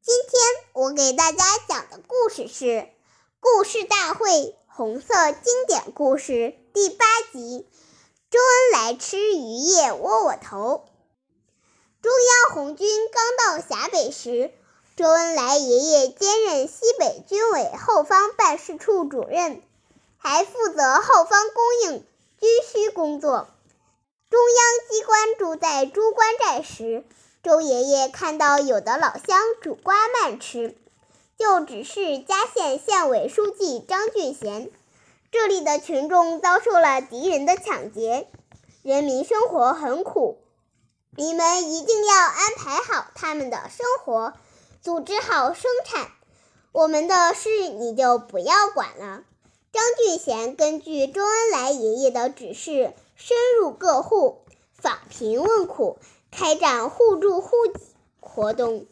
今天我给大家讲的故事是《故事大会红色经典故事》第八集：周恩来吃鱼叶窝窝头。中央红军刚到陕北时，周恩来爷爷兼任西北军委后方办事处主任，还负责后方供应军需工作。中央机关住在朱关寨时。周爷爷看到有的老乡煮瓜慢吃，就指示嘉县县委书记张俊贤：“这里的群众遭受了敌人的抢劫，人民生活很苦，你们一定要安排好他们的生活，组织好生产。我们的事你就不要管了。”张俊贤根据周恩来爷爷的指示，深入各户，访贫问苦。开展互助互济活动，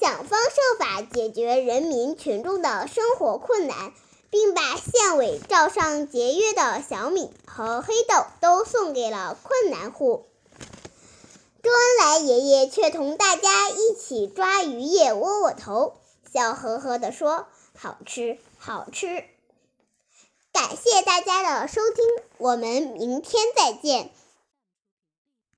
想方设法解决人民群众的生活困难，并把县委照上节约的小米和黑豆都送给了困难户。周恩来爷爷却同大家一起抓鱼叶窝窝头，笑呵呵地说：“好吃，好吃。”感谢大家的收听，我们明天再见。